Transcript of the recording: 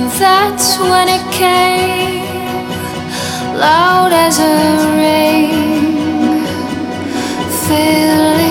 And that's when it came, loud as a ring, filling